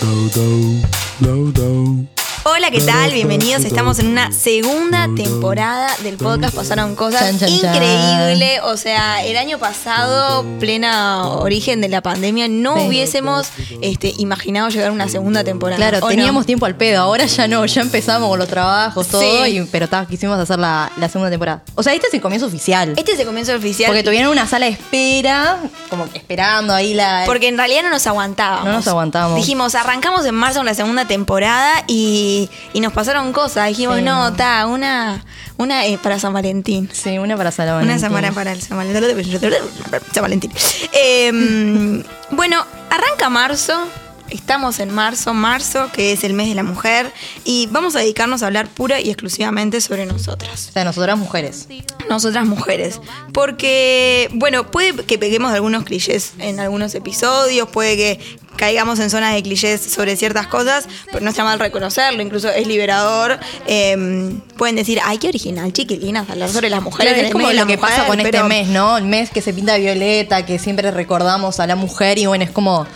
do do. Hola, ¿qué tal? Bienvenidos. Estamos en una segunda temporada del podcast. Pasaron cosas increíbles. O sea, el año pasado, plena origen de la pandemia, no Sí. hubiésemos este, imaginado llegar a una segunda temporada. Claro, teníamos tiempo al pedo, ahora ya no, ya empezamos con los trabajos, todo, Sí. y- pero ta, quisimos hacer la, la segunda temporada. O sea, este es el comienzo oficial. Este es el comienzo oficial. Porque tuvieron una sala de espera, como que esperando ahí la... Porque en realidad no nos aguantábamos. No nos aguantábamos. Dijimos, arrancamos en marzo la segunda temporada y, y nos pasaron cosas. Dijimos, Sí. no, ta, una, una para San Valentín. Sí, una para San Una Valentín. semana para el San Valentín. San Valentín. Eh, bueno, arranca marzo. Estamos en marzo, marzo, que es el mes de la mujer, y vamos a dedicarnos a hablar pura y exclusivamente sobre nosotras. O sea, nosotras mujeres. Nosotras mujeres. Porque, bueno, puede que peguemos algunos clichés en algunos episodios, puede que caigamos en zonas de clichés sobre ciertas cosas, pero no está mal reconocerlo, incluso es liberador. Eh, pueden decir, ay, qué original, chiquilinas, hablar sobre las mujeres. Claro, es como lo que pasa con este mes, ¿no? El mes que se pinta violeta, que siempre recordamos a la mujer, y bueno, es como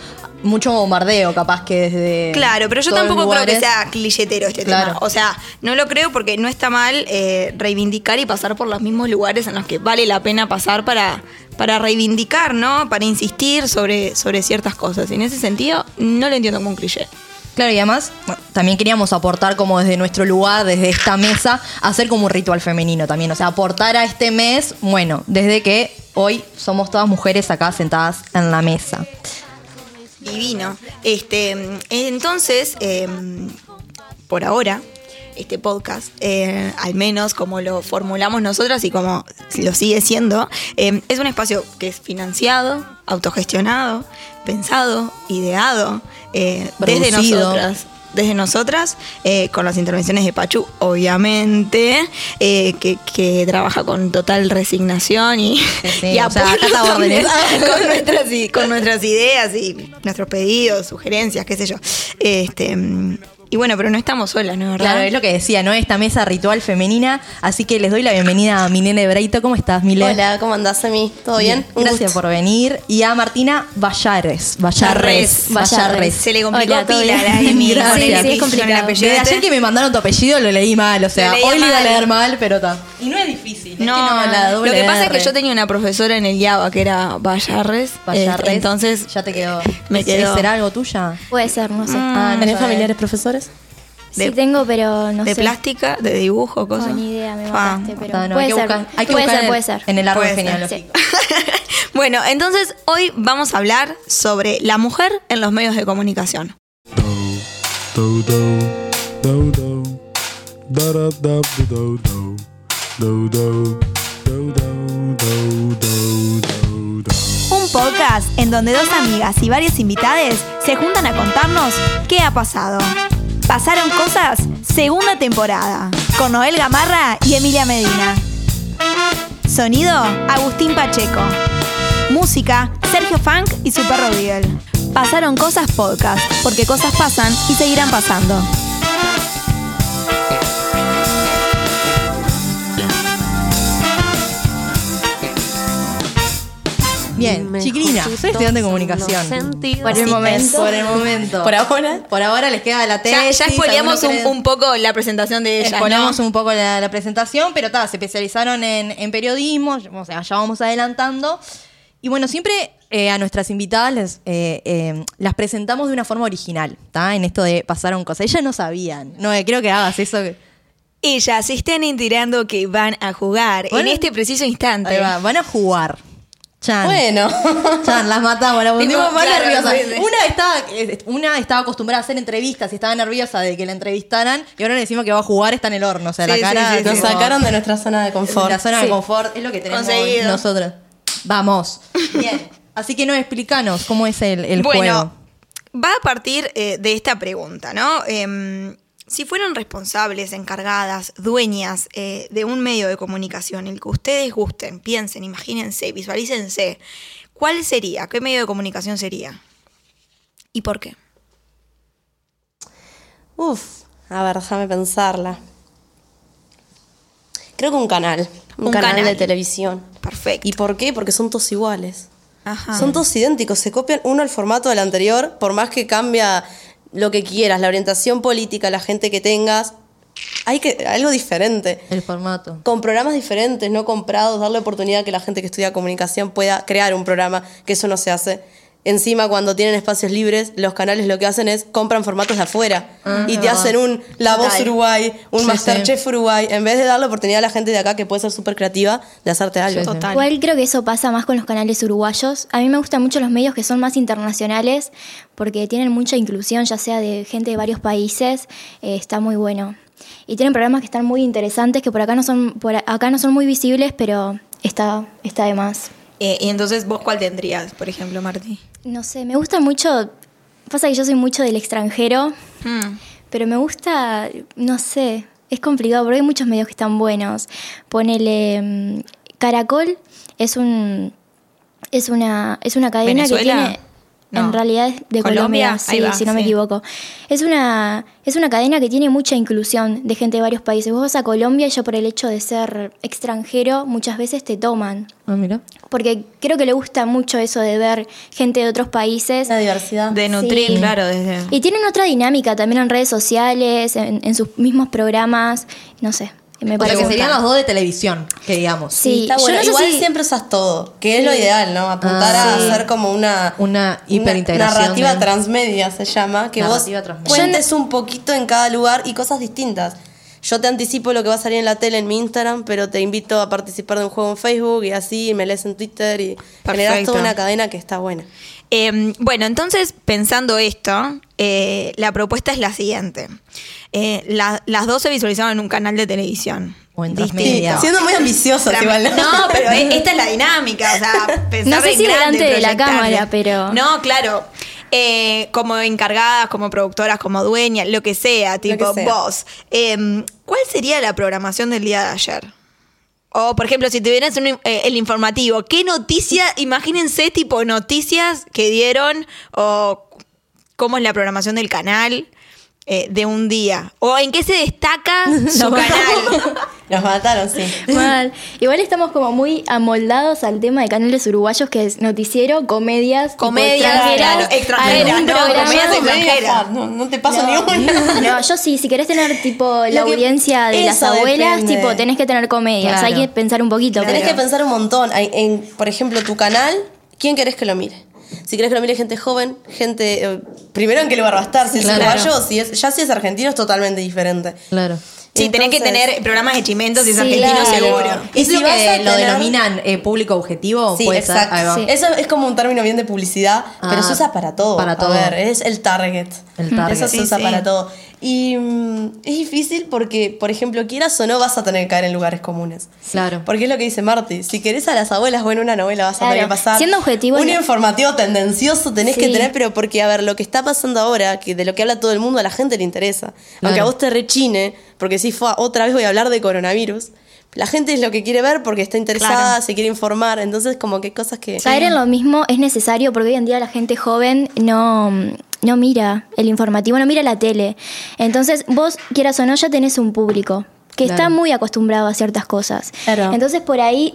mucho bombardeo, capaz que desde. Claro, pero yo tampoco creo que sea clichetero este Claro. tema. O sea, no lo creo porque no está mal eh, reivindicar y pasar por los mismos lugares en los que vale la pena pasar para, para reivindicar, ¿no? Para insistir sobre, sobre ciertas cosas. Y en ese sentido, no lo entiendo como un cliché. Claro, y además bueno, también queríamos aportar como desde nuestro lugar, desde esta mesa, hacer como un ritual femenino también. O sea, aportar a este mes, bueno, desde que hoy somos todas mujeres acá sentadas en la mesa. Divino. Este, entonces, eh, por ahora, este podcast, eh, al menos como lo formulamos nosotras y como lo sigue siendo, eh, es un espacio que es financiado, autogestionado, pensado, ideado eh, desde nosotras. Desde nosotras, eh, con las intervenciones de Pachu, obviamente, eh, que, que trabaja con total resignación y, Sí, sí, y sea, también con nuestras, con nuestras ideas y nuestros pedidos, sugerencias, qué sé yo. Este, y bueno, pero no estamos solas, ¿no es verdad? Claro, es lo que decía, ¿no? Esta mesa ritual femenina. Así que les doy la bienvenida a Milene Breito. ¿Cómo estás, Milene? Hola, ¿cómo andás, Emi? ¿Todo bien? Un Gracias gusto. por venir. Y a Martina Vallarres. Vallarres. Vallarres. Se le complicó Hola, ¿todo pila bien? a la Emi. Gracias. Sí, sí, es complicado. Desde ayer que me mandaron tu apellido lo leí mal, o sea, Lo hoy lo iba a leer mal, pero está. Y no es difícil. es que No, la lo doble que pasa es que R. yo tenía una profesora en el Yaba que era Vallarres. Vallarres, este, entonces ya te quedó. me ¿Es- quedó. ¿Será algo tuya? Puede ser, no sé. Ah, no ¿Tenés familiares profesores? Sí tengo, pero no sé. ¿De plástica? ¿De dibujo? Cosa? No, ni idea, me ah. mataste, pero puede, ser, puede ser, puede ser. En el árbol genealógico. Sí. bueno, entonces hoy vamos a hablar sobre la mujer en los medios de comunicación. Un podcast en donde dos amigas y varias invitades se juntan a contarnos qué ha pasado. Pasaron cosas, segunda temporada, con Noel Gamarra y Emilia Medina. Sonido, Agustín Pacheco. Música, Sergio Funk y su perro Beagle. Pasaron cosas podcast, porque cosas pasan y seguirán pasando. Bien, chiquilina, soy estudiante de comunicación. Por el momento. Por el momento. ¿Por ahora? Por ahora les queda la Ya, tesis. ya spoileamos un, poco la presentación de ellas, Exponemos ¿no? un poco la, la presentación, pero ta, se especializaron en, en periodismo, o sea, ya vamos adelantando. Y bueno, siempre eh, a nuestras invitadas les, eh, eh, las presentamos de una forma original, ¿tá? En esto de pasaron cosas. Ellas no sabían. No, eh, creo que hagas eso. Ellas se están enterando que van a jugar Bueno. en este preciso instante. Ahí va, van a jugar. Chan. Bueno. Chan, las matamos, pusimos más claro, sí. Una estaba, una estaba acostumbrada a hacer entrevistas y estaba nerviosa de que la entrevistaran y ahora le decimos que va a jugar, está en el horno. O sea, Sí, la cara. sí, sí. Nos sacaron de nuestra zona de confort. La zona Sí. de confort es lo que tenemos Conseguido. nosotros. Vamos. Bien. Así que no, explícanos cómo es el, el bueno, juego. va a partir eh, de esta pregunta, ¿no? Em, si fueron responsables, encargadas, dueñas eh, de un medio de comunicación, el que ustedes gusten, piensen, imagínense, visualícense, ¿cuál sería? ¿Qué medio de comunicación sería? ¿Y por qué? Uf, a ver, déjame pensarla. Creo que un canal. Un, Un canal, canal. de televisión. Perfecto. ¿Y por qué? Porque son todos iguales. Ajá. Son todos idénticos, se copian uno al formato del anterior, por más que cambia lo que quieras, la orientación política, la gente que tengas, hay que algo diferente. El formato. Con programas diferentes, no comprados, darle oportunidad a que la gente que estudia comunicación pueda crear un programa, que eso no se hace. Encima, cuando tienen espacios libres, los canales lo que hacen es compran formatos de afuera y te hacen un La Voz Uruguay, un Sí, Masterchef Uruguay, en vez de darle oportunidad a la gente de acá que puede ser súper creativa de hacerte algo. Sí. Total. Igual creo que eso pasa más con los canales uruguayos. A mí me gustan mucho los medios que son más internacionales porque tienen mucha inclusión, ya sea de gente de varios países. eh, está muy bueno. Y tienen programas que están muy interesantes, que por acá no son, por acá no son muy visibles, pero está, está de más. Eh, y entonces, ¿vos cuál tendrías, por ejemplo, Marti? No sé, me gusta mucho. Pasa que yo soy mucho del extranjero, Hmm. pero me gusta, no sé, es complicado porque hay muchos medios que están buenos. Ponele mm, Caracol es un es una es una cadena que tiene No. en realidad es de ¿Colombia? Sí, va, si no me equivoco. Es una es una cadena que tiene mucha inclusión de gente de varios países. Vos vas a Colombia y ya por el hecho de ser extranjero muchas veces te toman. Ah, mira. Porque creo que le gusta mucho eso de ver gente de otros países. La diversidad. De nutrir, Sí. claro, desde... Y tienen otra dinámica también en redes sociales, en, en sus mismos programas, no sé. Me O sea, parece que serían los dos de televisión, que digamos. Sí, Está yo bueno. no sé Igual si- siempre usas todo, que es lo ideal, ¿no? Apuntar Ah, a sí. hacer como una, Una hiperintegración narrativa de- transmedia se llama, que Narrativa vos cuentes un poquito en cada lugar y cosas distintas. Yo te anticipo lo que va a salir en la tele en mi Instagram, pero te invito a participar de un juego en Facebook y así me lees en Twitter y generas Perfecto. toda una cadena que está buena. Eh, bueno, entonces, pensando esto, eh, la propuesta es la siguiente. Eh, la- las dos se visualizaron en un canal de televisión. O en transmedia. Siendo muy ambiciosos igual, ¿no? Pero esta es la dinámica, o sea, pensar No sé en si grande, delante de la cámara, pero- No, claro. Eh, como encargadas, como productoras, como dueñas, lo que sea, tipo que sea. vos. Eh, ¿Cuál sería la programación del día de ayer? O, por ejemplo, si tuvieras un, eh, el informativo, ¿qué noticia, imagínense, tipo noticias que dieron o cómo es la programación del canal eh, de un día? ¿O en qué se destaca su canal? Nos mataron, sí. Mal. Igual estamos como muy amoldados al tema de canales uruguayos que es noticiero, comedias, Comedias, extranjeras, claro, extranjeras, no, comedias extranjeras. No, no te paso ni una. No, yo sí, si querés tener tipo la audiencia de las abuelas, depende. tipo tenés que tener comedias, Claro. hay que pensar un poquito. Tenés pero- que pensar un montón. En, por ejemplo, tu canal, ¿quién querés que lo mire? Si querés que lo mire gente joven, gente. eh, primero, ¿en qué lugar va a estar? Si es Claro. uruguayo, si es, ya si es argentino, es totalmente diferente. Claro. Sí, tenés que Entonces- tener programas de chimentos y es Sí, argentino claro. seguro. Y ¿Es si lo que a lo denominan eh, público objetivo? Sí, Puede ser. exacto. Ahí va. Sí. Eso es como un término bien de publicidad, pero Ah, se usa para todo. para A todo. ver, es el target. El target. Eso se usa sí. para todo. Y mm, es difícil porque, por ejemplo, quieras o no, vas a tener que caer en lugares comunes. Claro. Porque es lo que dice Marty. Si querés a las abuelas, bueno, una novela vas a tener Claro. que pasar. Siendo objetivo, Un no- informativo tendencioso tenés que Sí. tener, pero porque, a ver, lo que está pasando ahora, que de lo que habla todo el mundo, a la gente le interesa. Aunque a vos te rechine, porque si fue otra vez voy a hablar de coronavirus. La gente es lo que quiere ver porque está interesada, Claro. se quiere informar. Entonces, como que cosas que. Caer en lo mismo es necesario porque hoy en día la gente joven no, no mira el informativo, no mira la tele. Entonces, vos, quieras o no, ya tenés un público que está muy acostumbrado a ciertas cosas. Claro. Entonces, por ahí,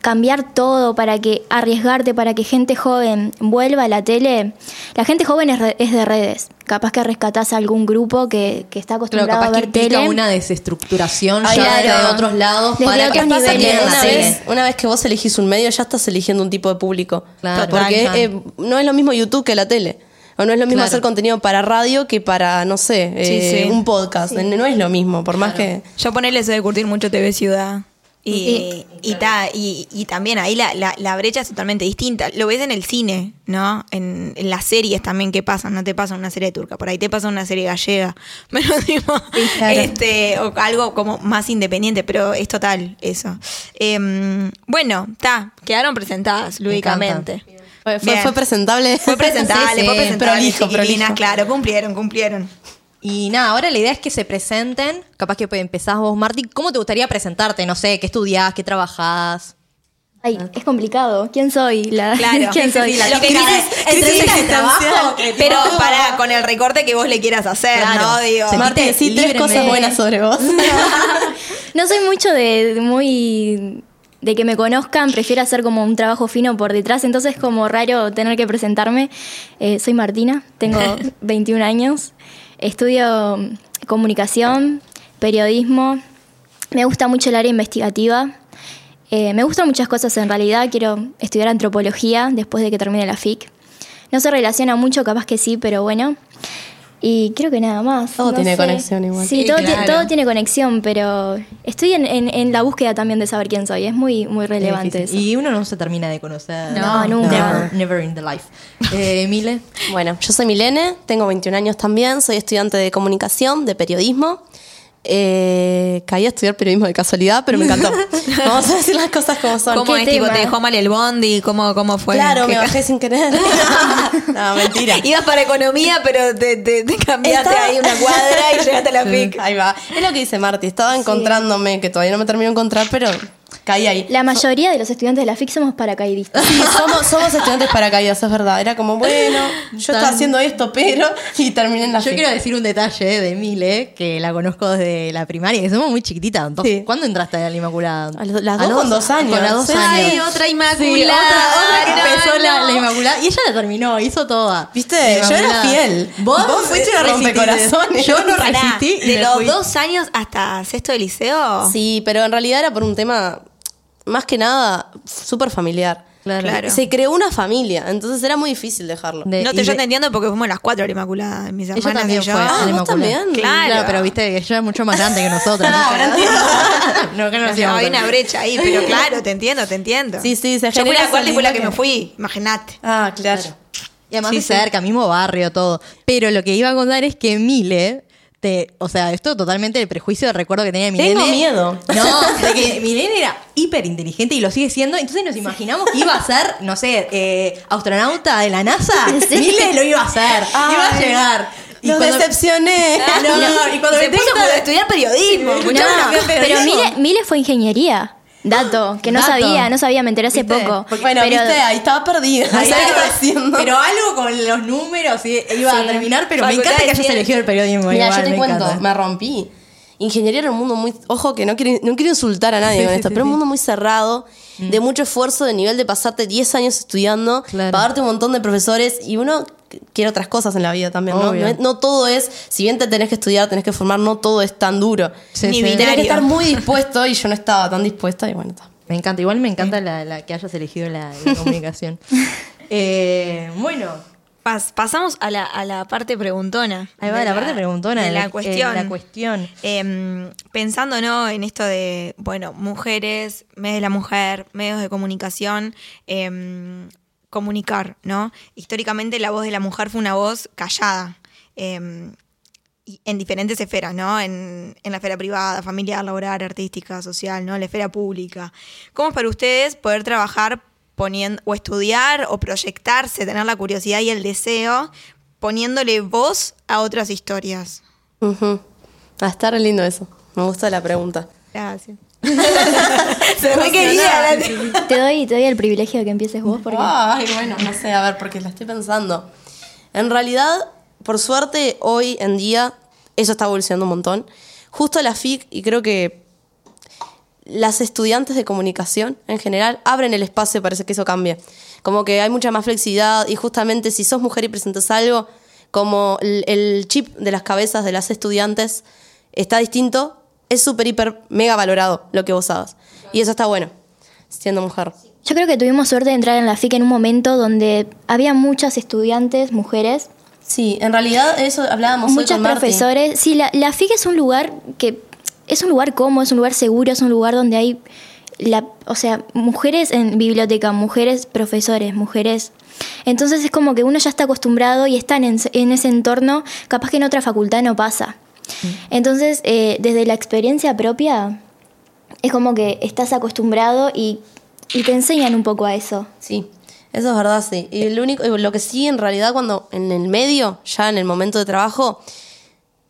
cambiar todo para que arriesgarte, para que gente joven vuelva a la tele. La gente joven es, re- es de redes. Capaz que rescatás a algún grupo que, que está Claro, acostumbrado capaz a que ver implica tele. una desestructaren Ay, ya claro. de otros lados Desde para que otros pasa que en la una, tele. vez, una vez que vos elegís un medio, ya estás eligiendo un tipo de público. Claro. Porque eh, no es lo mismo YouTube que la tele. O no es lo mismo Claro. hacer contenido para radio que para, no sé, eh, sí. un podcast. No es lo mismo, por más que. Yo ponerle eso de curtir mucho TV Ciudad. Y, y, ta- y, y también ahí la, la, la brecha es totalmente distinta. Lo ves en el cine, ¿no? En, en las series también que pasan. No te pasa una serie turca, por ahí te pasa una serie gallega. Pero tipo, claro. este, o algo como más independiente, pero es total eso. Em, bueno, está, quedaron presentadas lúdicamente. Fue, fue, Bien. fue presentable. Fue presentable, Sí, sí. fue presentable. Prolijo, prolijo. claro, cumplieron, cumplieron. Y nada, ahora la idea es que se presenten. Capaz que empezás vos, Marti. ¿Cómo te gustaría presentarte? No sé, ¿qué estudiás? ¿Qué trabajás? Ay, es complicado. ¿Quién soy? La, Claro. ¿Quién Sí, sí, soy? sí, la Lo que quieras, entrevista de trabajo. Pero para con el recorte que vos le quieras hacer, Claro. ¿no? Digo, Marti, decí tres cosas buenas sobre vos. No soy mucho de, de muy de que me conozcan, prefiero hacer como un trabajo fino por detrás, entonces es como raro tener que presentarme. Eh, soy Martina, tengo 21 años, estudio mm, comunicación, periodismo, me gusta mucho el área investigativa, eh, me gustan muchas cosas en realidad, quiero estudiar antropología después de que termine la FIC. No se relaciona mucho, capaz que sí, pero bueno. Y creo que nada más. Todo no tiene sé. conexión igual. Sí, Sí, todo, ti- claro. todo tiene conexión, pero estoy en, en- en la búsqueda también de saber quién soy. Es muy, muy relevante eso. Y uno no se termina de conocer. No, nunca. Never, never in the life. Eh, Mile. Bueno, yo soy Milene, tengo 21 años también, soy estudiante de comunicación, de periodismo. Eh, caí a estudiar periodismo de casualidad, pero me encantó. Vamos a decir las cosas como son. ¿Cómo ¿Qué es? Tipo? ¿te dejó mal el bondi? ¿Cómo, cómo fue? Claro, ¿Qué me bajé sin querer. no, mentira. Ibas para economía, pero te, te- te cambiaste Estaba- ahí una cuadra y llegaste a la FIC. Ahí va. Es lo que dice Marti, estaba encontrándome, que todavía no me termino de encontrar, pero caí ahí. La mayoría de los estudiantes de la FIC somos paracaidistas. Sí, somos, somos estudiantes paracaídas, es verdad. Era como, bueno, yo estaba haciendo esto, pero. Y terminé en la Yo FIC. quiero decir un detalle de Mile, que la conozco desde la primaria, que somos muy chiquititas. Entonces, Sí. ¿Cuándo entraste a la Inmaculada? A los- las dos con dos años. Con las dos años. Ay, otra Sí, Inmaculada. otra, otra que No, empezó la, no. la Inmaculada. Y ella la terminó, hizo toda. Viste, yo era fiel. Vos, Vos fuiste una rompecorazones. Yo no resistí. y ¿De los fui. dos años hasta sexto de liceo? Sí, pero en realidad era por un tema, más que nada, súper familiar. Claro. Claro. Se creó una familia, entonces era muy difícil dejarlo. De- no te yo de- te entiendo porque fuimos las cuatro a la Inmaculada, mis Ella hermanas también y yo. fue a la Ah, ¿vos Inmaculada. también? Claro. pero viste que ella es mucho más grande que nosotros. no, que no nos No, hay una brecha ahí, pero claro, te entiendo, te entiendo. Sí, sí, se Yo fui la cuarta y fue la que me que- fui, imagínate. Ah, claro. Y además Sí, de sí. cerca, mismo barrio, todo. Pero lo que iba a contar es que Mile, te, o sea, esto totalmente el prejuicio de recuerdo que tenía Milene. Tengo miedo. No, de que Milene era hiper inteligente y lo sigue siendo. Entonces nos imaginamos que iba a ser, no sé, eh, astronauta de la NASA. Sí. Mile lo iba a hacer. iba a llegar. Y Los cuando- decepcioné. No, no, y cuando Se me puso a estudiar periodismo. No, pero Mile, Mile fue ingeniería. Dato, que no Dato. sabía, no sabía, me enteré hace ¿Viste? poco. Porque, bueno, pero, viste, ahí estaba perdida. Ahí estaba- haciendo. Pero algo con los números y- iba a terminar, pero me encanta que hayas elegido el periodismo. Mira, igual, yo te me cuento, encanta. me rompí. Ingeniería era un mundo muy. Ojo, que no quiero, no quiero insultar a nadie Sí, con sí, esto, sí, pero sí. un mundo muy cerrado, de mucho esfuerzo, de nivel de pasarte 10 años estudiando, Claro. pagarte un montón de profesores y uno quiere otras cosas en la vida también, ¿no? No, no todo es, si bien te tenés que estudiar, tenés que formar, no todo es tan duro. Sí, Ni. Tenés que estar muy dispuesto y yo no estaba tan dispuesta y bueno, está. Me encanta, igual me encanta la, la que hayas elegido la, la comunicación. Eh, bueno, Pas- pasamos a la, a la parte preguntona. ahí va De la parte preguntona de la, eh, cuestión. la cuestión. Em, pensando ¿no? en esto de, bueno, mujeres, medios de la mujer, medios de comunicación, em, comunicar, ¿no? Históricamente la voz de la mujer fue una voz callada. em, en diferentes esferas, ¿no? En, en la esfera privada, familiar, laboral, artística, social, ¿no? En la esfera pública. ¿Cómo es para ustedes poder trabajar poniendo, o estudiar, o proyectarse, tener la curiosidad y el deseo, poniéndole voz a otras historias? Ujú. Ah, está re lindo eso. Me gusta la pregunta. Gracias. Se re quería. te, doy, te doy el privilegio de que empieces vos porque Ay, bueno, no sé, a ver, porque la estoy pensando. En realidad, por suerte, hoy en día, eso está evolucionando un montón. Justo la FIC, y creo que las estudiantes de comunicación en general abren el espacio, parece que eso cambia. Como que hay mucha más flexibilidad y justamente si sos mujer y presentas algo, como el, el chip de las cabezas de las estudiantes está distinto, es súper, hiper, mega valorado lo que vos hagas. Y eso está bueno, siendo mujer. yo creo que tuvimos suerte de entrar en la FIC en un momento donde había muchas estudiantes, mujeres, Sí, en realidad eso hablábamos hoy muchos con Marti. profesores. Sí, la, la FIC es un lugar que es un lugar cómodo, es un lugar seguro, es un lugar donde hay, la, o sea, mujeres en biblioteca, mujeres profesores, mujeres. Entonces es como que uno ya está acostumbrado y están en, en ese entorno, capaz que en otra facultad no pasa. Entonces, eh, desde la experiencia propia, es como que estás acostumbrado y, y te enseñan un poco a eso. Sí, eso es verdad, sí. Y lo, único, lo que sí, en realidad, cuando en el medio, ya en el momento de trabajo,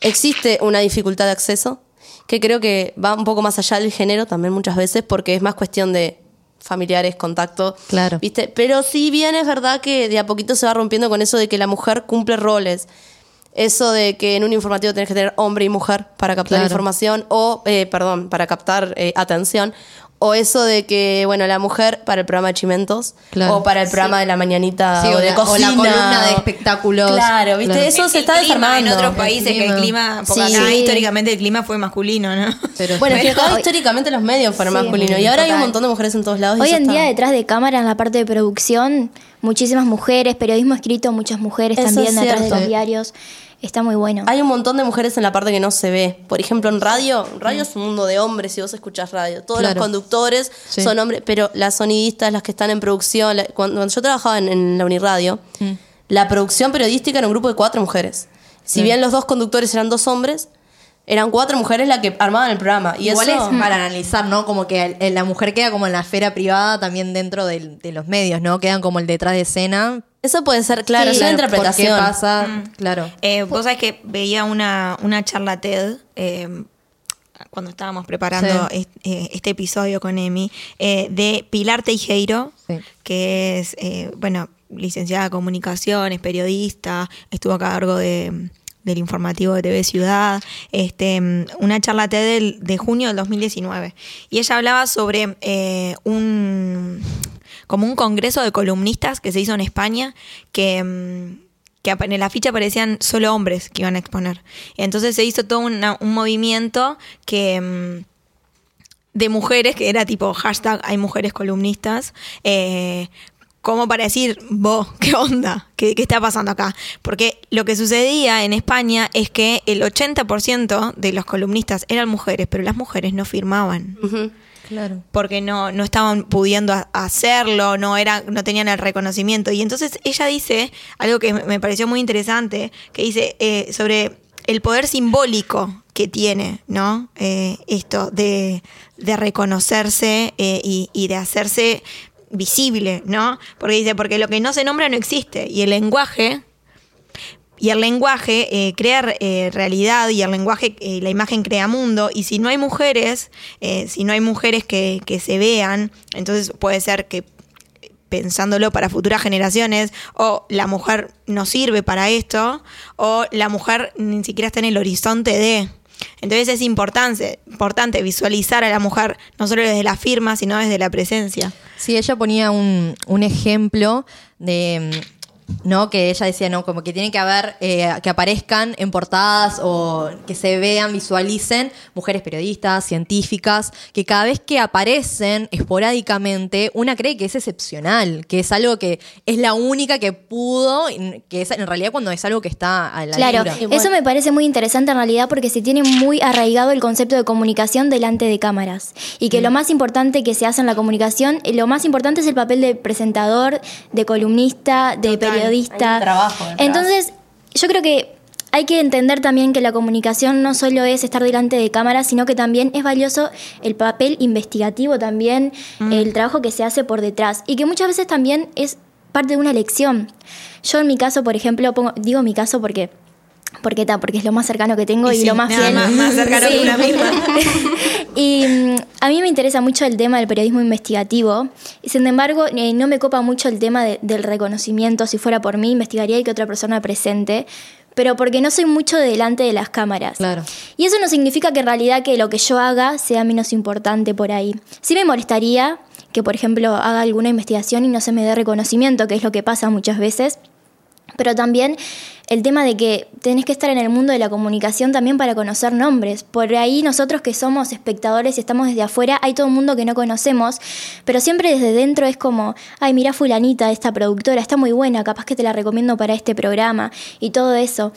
existe una dificultad de acceso, que creo que va un poco más allá del género también muchas veces, porque es más cuestión de familiares, contacto. Claro. ¿Viste? Pero sí bien es verdad que de a poquito se va rompiendo con eso de que la mujer cumple roles. Eso de que en un informativo tenés que tener hombre y mujer para captar Claro. información, o, eh, perdón, para captar eh, atención, O eso de que, bueno, la mujer para el programa de Chimentos. Claro. O para el programa de la mañanita Sí, o o de la- o la cocina. columna de espectáculos. Claro, ¿viste? Claro. Eso El- se el está desarmando. En otros países que el clima. porque Sí. acá Sí. históricamente el clima fue masculino, ¿no? Pero- Bueno, acá Pero- históricamente los medios fueron Sí, masculinos. Y ahora hay un montón de mujeres en todos lados. Hoy en está- día detrás de cámara, en la parte de producción, muchísimas mujeres, periodismo escrito, muchas mujeres Eso también detrás de los diarios. Está muy bueno. Hay un montón de mujeres en la parte que no se ve. Por ejemplo, en radio, radio es un mundo de hombres si vos escuchás radio. Todos Claro. los conductores Sí. son hombres, pero las sonidistas, las que están en producción, la- cuando, cuando yo trabajaba en, en la Uniradio, la producción periodística era un grupo de cuatro mujeres. Si bien los dos conductores eran dos hombres, eran cuatro mujeres las que armaban el programa. Y Igual eso, es para analizar, ¿no? Como que el- el- la mujer queda como en la esfera privada también dentro del- de los medios, ¿no? Quedan como el detrás de escena. Eso puede ser, claro, es una Claro, interpretación. ¿Por qué pasa? Claro. Eh, vos sabés que veía una, una charla TED eh, cuando estábamos preparando Sí. eh, este episodio con Emi, eh, de Pilar Teijeiro, Sí. que es, eh, bueno, licenciada en comunicación, es periodista, estuvo a cargo de, del informativo de TV Ciudad, este, mm, una charla TED del- de junio del 2019. Y ella hablaba sobre eh, un como un congreso de columnistas que se hizo en España, que, mm, que en la ficha aparecían solo hombres que iban a exponer. Entonces se hizo todo un movimiento que... mm, de mujeres, que era tipo hashtag hay mujeres columnistas, eh, como para decir, vos, ¿qué onda? ¿Qué, ¿Qué está pasando acá? Porque lo que sucedía en España es que el 80% de los columnistas eran mujeres, pero las mujeres no firmaban. Porque no, no estaban pudiendo ha- hacerlo, no, era, no tenían el reconocimiento. Y entonces ella dice algo que me pareció muy interesante, que dice eh, sobre el poder simbólico que tiene, ¿no? Eh, esto de, de reconocerse eh, y, y de hacerse visible, ¿no? Porque dice, porque lo que no se nombra no existe. Y el lenguaje y el lenguaje eh, crea eh, realidad y el lenguaje, eh, la imagen crea mundo. Y si no hay mujeres, eh, si no hay mujeres que, que se vean, entonces puede ser que pensándolo para futuras generaciones, o la mujer no sirve para esto, o la mujer ni siquiera está en el horizonte de. Entonces es importante, importante visualizar a la mujer no solo desde la firma, sino desde la presencia. Sí, ella ponía un, un ejemplo de. Mm, ¿no? Que ella decía, ¿no? Como que tiene que haber, eh, que aparezcan en portadas o que se vean, visualicen mujeres periodistas, científicas, que cada vez que aparecen esporádicamente, una cree que es excepcional, que es algo que es la única que pudo, que es en realidad cuando es algo que está a la Claro, altura. eso me parece muy interesante en realidad porque se tiene muy arraigado el concepto de comunicación delante de cámaras y Mm. que lo más importante que se hace en la comunicación, eh, lo más importante es el papel de presentador, de columnista, de periodista. Hay un trabajo detrás. Entonces, yo creo que hay que entender también que la comunicación no solo es estar delante de cámaras, sino que también es valioso el papel investigativo también, el trabajo que se hace por detrás y que muchas veces también es parte de una lección. Yo en mi caso, por ejemplo, pongo, digo mi caso porque porque ta, porque es lo más cercano que tengo y, Y sí, lo más nada fiel. más- más cercano que una misma. y mm, a mí me interesa mucho el tema del periodismo investigativo. Y sin embargo, eh, no me copa mucho el tema de- del reconocimiento. Si fuera por mí, investigaría y que otra persona presente. Pero porque no soy mucho delante de las cámaras. Claro. Y eso no significa que en realidad que lo que yo haga sea menos importante por ahí. Sí me molestaría que, por ejemplo, haga alguna investigación y no se me dé reconocimiento, que es lo que pasa muchas veces. Pero también el tema de que tenés que estar en el mundo de la comunicación también para conocer nombres. Por ahí nosotros que somos espectadores y estamos desde afuera, hay todo un mundo que no conocemos, pero siempre desde dentro es como, ay, mira fulanita, esta productora, está muy buena, capaz que te la recomiendo para este programa y todo eso.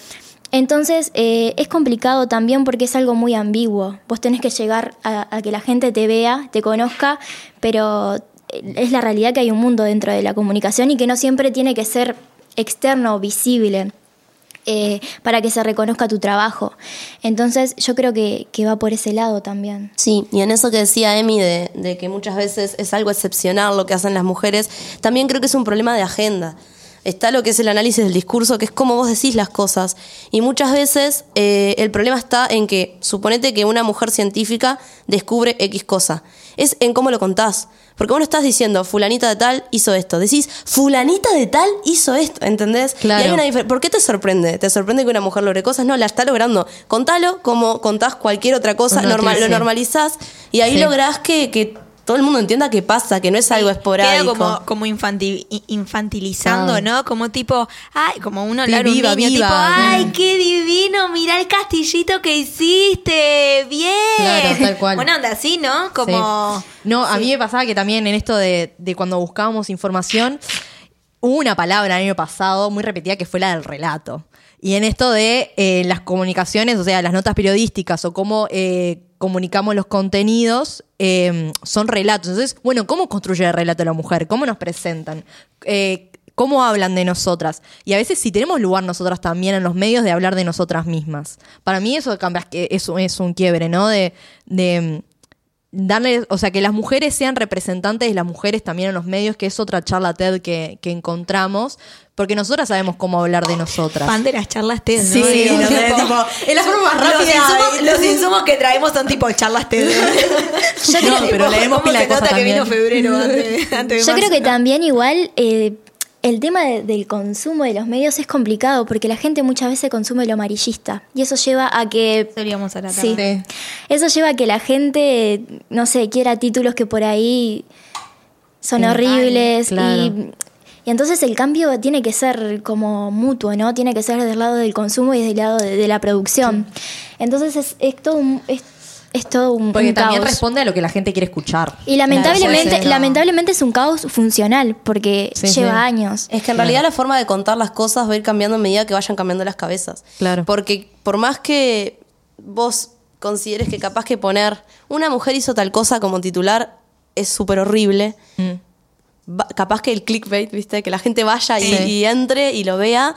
Entonces eh, es complicado también porque es algo muy ambiguo. Vos tenés que llegar a, a que la gente te vea, te conozca, pero eh, es la realidad que hay un mundo dentro de la comunicación y que no siempre tiene que ser externo visible eh, para que se reconozca tu trabajo. Entonces yo creo que, va por ese lado también. Sí, y en eso que decía Emi de, de que muchas veces es algo excepcional lo que hacen las mujeres, también creo que es un problema de agenda. Está lo que es el análisis del discurso, que es cómo vos decís las cosas. Y muchas veces eh, el problema está en que, suponete que una mujer científica descubre X cosa. Es en cómo lo contás. Porque vos no estás diciendo, fulanita de tal hizo esto. Decís, fulanita de tal hizo esto, ¿entendés? Claro. Y hay una difer- ¿Por qué te sorprende? ¿Te sorprende que una mujer logre cosas? No, la está logrando. Contalo como contás cualquier otra cosa, normal, lo normalizás y ahí Sí. lográs que, que todo el mundo entienda qué pasa, que no es algo Queda esporádico. como, como infantil- i- infantilizando. ¿no? Como tipo, ay, como uno Sí, hablar un niño, viva. tipo, ay, Mm. qué divino, mirá el castillito que hiciste, bien. Claro, tal cual. Una onda así, ¿no? Como... Sí. No, a mí me pasaba que también en esto de, de cuando buscábamos información, una palabra el año pasado muy repetida que fue la del relato. Y en esto de eh, las comunicaciones, o sea, las notas periodísticas o cómo eh, comunicamos los contenidos, eh, son relatos. Entonces, bueno, ¿cómo construye el relato la mujer? ¿Cómo nos presentan? Eh, ¿Cómo hablan de nosotras? Y a veces si tenemos lugar nosotras también en los medios de hablar de nosotras mismas. Para mí eso es, es un quiebre, ¿no? De darle, o sea, que las mujeres sean representantes de las mujeres también en los medios, que es otra charla TED que, que encontramos, porque nosotras sabemos cómo hablar de nosotras. Fan de las charlas TED, ¿no? Sí, Digo, no sé, tipo, tipo, es la forma más los rápida. insumos, los insumos que traemos son tipo charlas TED. No, pero leemos ¿Cómo pila de cosas que vino febrero antes, antes de Yo creo que también igual eh, el tema de- del consumo de los medios es complicado porque la gente muchas veces consume lo amarillista y eso lleva a que... Solíamos a la Sí. Eso lleva a que la gente, no sé, quiera títulos que por ahí son horribles claro. y, y entonces el cambio tiene que ser como mutuo, ¿no? Tiene que ser del lado del consumo y del lado de, de la producción. Entonces es, es todo un, es, es todo un, Porque un también caos. responde a lo que la gente quiere escuchar. Y lamentablemente, Claro, lamentablemente es un caos funcional porque Sí, lleva sí. años. Es que en realidad la forma de contar las cosas va a ir cambiando a medida que vayan cambiando las cabezas. Claro. Porque por más que vos consideres que capaz que poner una mujer hizo tal cosa como titular es súper horrible, va- capaz que el clickbait, ¿viste? Que la gente vaya y, y entre y lo vea.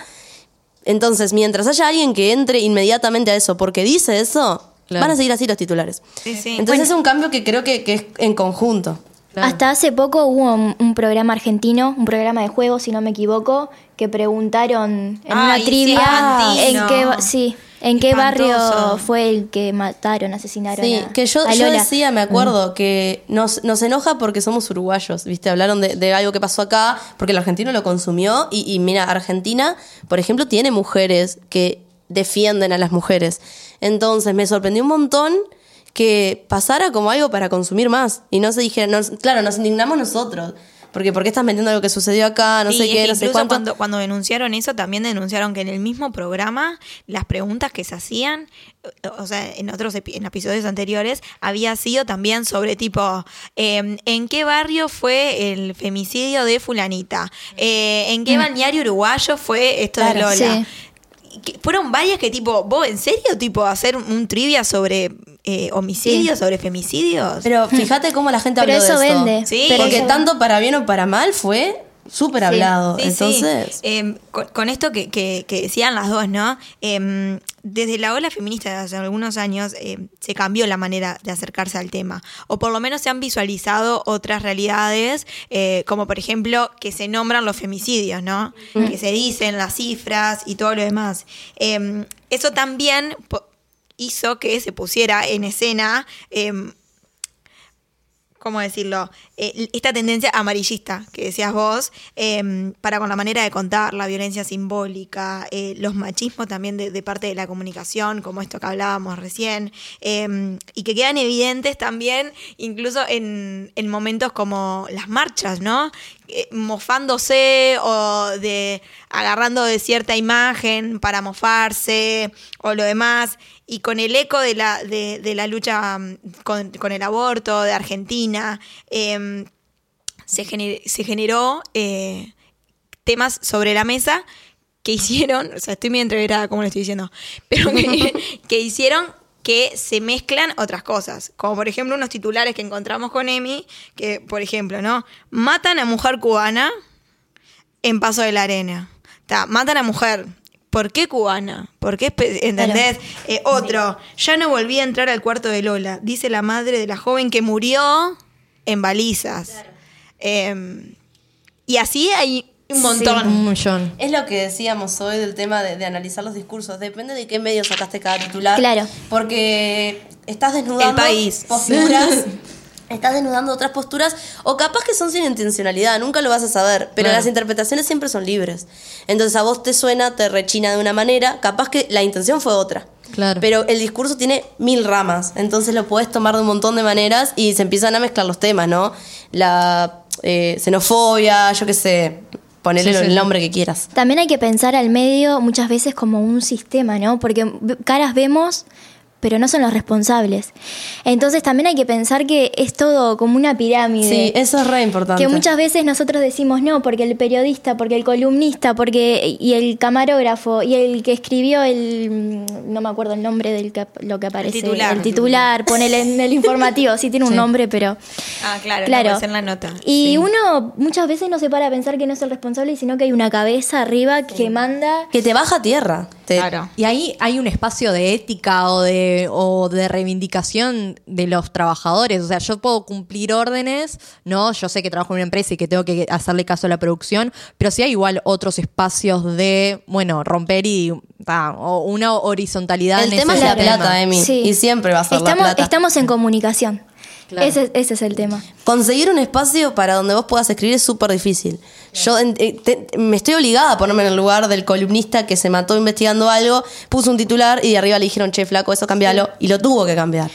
Entonces, mientras haya alguien que entre inmediatamente a eso porque dice eso, Claro. van a seguir así los titulares. Sí, sí. Entonces es un cambio que creo que, que es en conjunto. Claro. Hasta hace poco hubo un, un programa argentino, un programa de juegos, si no me equivoco, que preguntaron en una sí, trivia en qué, sí, en qué barrio fue el que mataron, asesinaron Sí, a, que yo, a yo decía, me acuerdo, que nos, nos enoja porque somos uruguayos, ¿viste? Hablaron de, de algo que pasó acá, porque el argentino lo consumió, y, y mira, Argentina, por ejemplo, tiene mujeres que defienden a las mujeres. Entonces me sorprendió un montón que pasara como algo para consumir más, y no se dijera, claro, nos indignamos nosotros, porque ¿por qué estás metiendo algo que sucedió acá? No Sí, sé qué, no sé cuánto. Cuando, cuando denunciaron eso, también denunciaron que en el mismo programa, las preguntas que se hacían, o sea, en otros epi- en episodios anteriores, había sido también sobre tipo, eh, ¿en qué barrio fue el femicidio de fulanita? Eh, ¿En qué balneario uruguayo fue esto de Lola? sí. Que fueron varias que tipo, ¿vos en serio tipo hacer un trivia sobre eh, homicidios, sobre femicidios? Pero fíjate cómo la gente Pero habló eso de esto. vende. Sí. Porque Eso- tanto para bien o para mal fue súper hablado. Sí, sí. Entonces, Eh, con, con esto que, que- que decían las dos, ¿no? Eh, desde la ola feminista de hace algunos años eh, se cambió la manera de acercarse al tema. O por lo menos se han visualizado otras realidades, eh, como por ejemplo que se nombran los femicidios, ¿no? Que se dicen las cifras y todo lo demás. Eso también hizo que se pusiera en escena. ¿Cómo decirlo? Eh, esta tendencia amarillista que decías vos, eh, para con la manera de contar, la violencia simbólica, eh, los machismos también de, parte de la comunicación, como esto que hablábamos recién, eh, y que quedan evidentes también incluso en momentos como las marchas, ¿no? Eh, mofándose o de agarrando de cierta imagen para mofarse o lo demás. Y con el eco de la, de, de la lucha mm, con, con el aborto de Argentina, eh, se, gener- se generó eh, temas sobre la mesa que hicieron, o sea, estoy muy entreverada como lo estoy diciendo, pero que, que hicieron que se mezclan otras cosas, como por ejemplo unos titulares que encontramos con Emi, que por ejemplo, ¿no? Matan a mujer cubana en Paso de la Arena. Ta, matan a mujer. ¿Por qué cubana? ¿Por qué? ¿Entendés? Eh, otro, ya no volví a entrar al cuarto de Lola, dice la madre de la joven que murió en balizas. Eh, y así hay un montón. Un millón. Es lo que decíamos hoy del tema de, de analizar los discursos. Depende de qué medio sacaste cada titular. Claro. Porque estás desnudando El país. posturas. Estás desnudando otras posturas o capaz que son sin intencionalidad, nunca lo vas a saber, pero Claro. las interpretaciones siempre son libres. Entonces a vos te suena, te rechina de una manera, capaz que la intención fue otra. Claro. Pero el discurso tiene mil ramas, entonces lo puedes tomar de un montón de maneras y se empiezan a mezclar los temas, ¿no? La eh, xenofobia, yo qué sé, ponele Sí, sí, el sí. nombre que quieras. También hay que pensar al medio muchas veces como un sistema, ¿no? Porque caras vemos, pero no son los responsables. Entonces también hay que pensar que es todo como una pirámide. Sí, eso es re importante. Que muchas veces nosotros decimos no, porque el periodista, porque el columnista, porque y el camarógrafo y el que escribió el no me acuerdo el nombre del que, lo que aparece, titular. el titular, ponele en el informativo, sí tiene un Sí. nombre, pero Ah, claro, Claro. no ser la nota. y Sí. uno muchas veces no se para a pensar que no es el responsable, sino que hay una cabeza arriba que manda Que te baja a tierra. Te- Claro. Y ahí hay un espacio de ética o de, o de reivindicación de los trabajadores. O sea, yo puedo cumplir órdenes, ¿no? Yo sé que trabajo en una empresa y que tengo que hacerle caso a la producción, pero sí hay igual otros espacios de, bueno, romper y ta, o una horizontalidad El en tema es la tema. plata, Emi. Sí. Y siempre va a ser estamos, la plata. estamos en comunicación. Claro. Ese, ese es el tema. Conseguir un espacio para donde vos puedas escribir es súper difícil. Yo eh, te- me estoy obligada a ponerme en el lugar del columnista que se mató investigando algo, puso un titular y de arriba le dijeron, che, flaco, eso cambialo. Y lo tuvo que cambiar.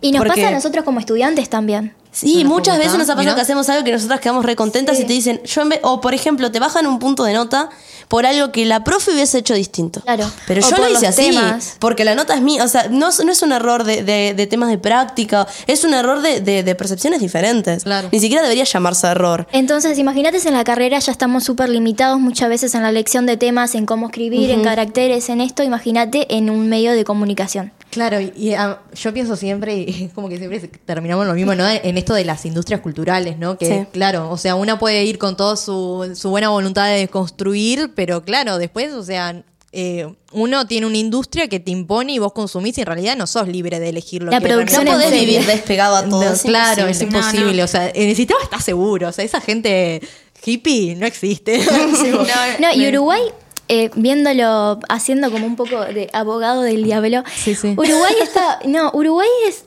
Y nos Porque- pasa a nosotros como estudiantes también. Sí, muchas veces nos ha pasado que hacemos algo que nosotras quedamos re contentas y te dicen, yo en vez, o por ejemplo, te bajan un punto de nota por algo que la profe hubiese hecho distinto. Claro. Pero O yo lo hice así, temas. porque la nota es mía. O sea, no, es- no es un error de, de- de temas de práctica, es un error de, de- de percepciones diferentes. Claro. Ni siquiera debería llamarse error. Entonces, imagínate en la carrera ya estamos súper limitados muchas veces en la elección de temas, en cómo escribir, en caracteres, en esto. Imagínate en un medio de comunicación. Claro, y, y, ah, yo pienso siempre, y es como que siempre terminamos lo mismo, ¿no? En esto de las industrias culturales, ¿no? Que, Sí. claro, o sea, una puede ir con toda su, su buena voluntad de construir, pero claro, después, o sea, eh, uno tiene una industria que te impone y vos consumís y en realidad no sos libre de elegir lo La que producción No podés vivir despegado a todo. No, es claro, es imposible. imposible. O sea, en el sistema está seguro. O sea, esa gente hippie no existe. No, y Uruguay, eh, viéndolo, haciendo como un poco de abogado del diablo. Sí, sí. Uruguay está. No, Uruguay es.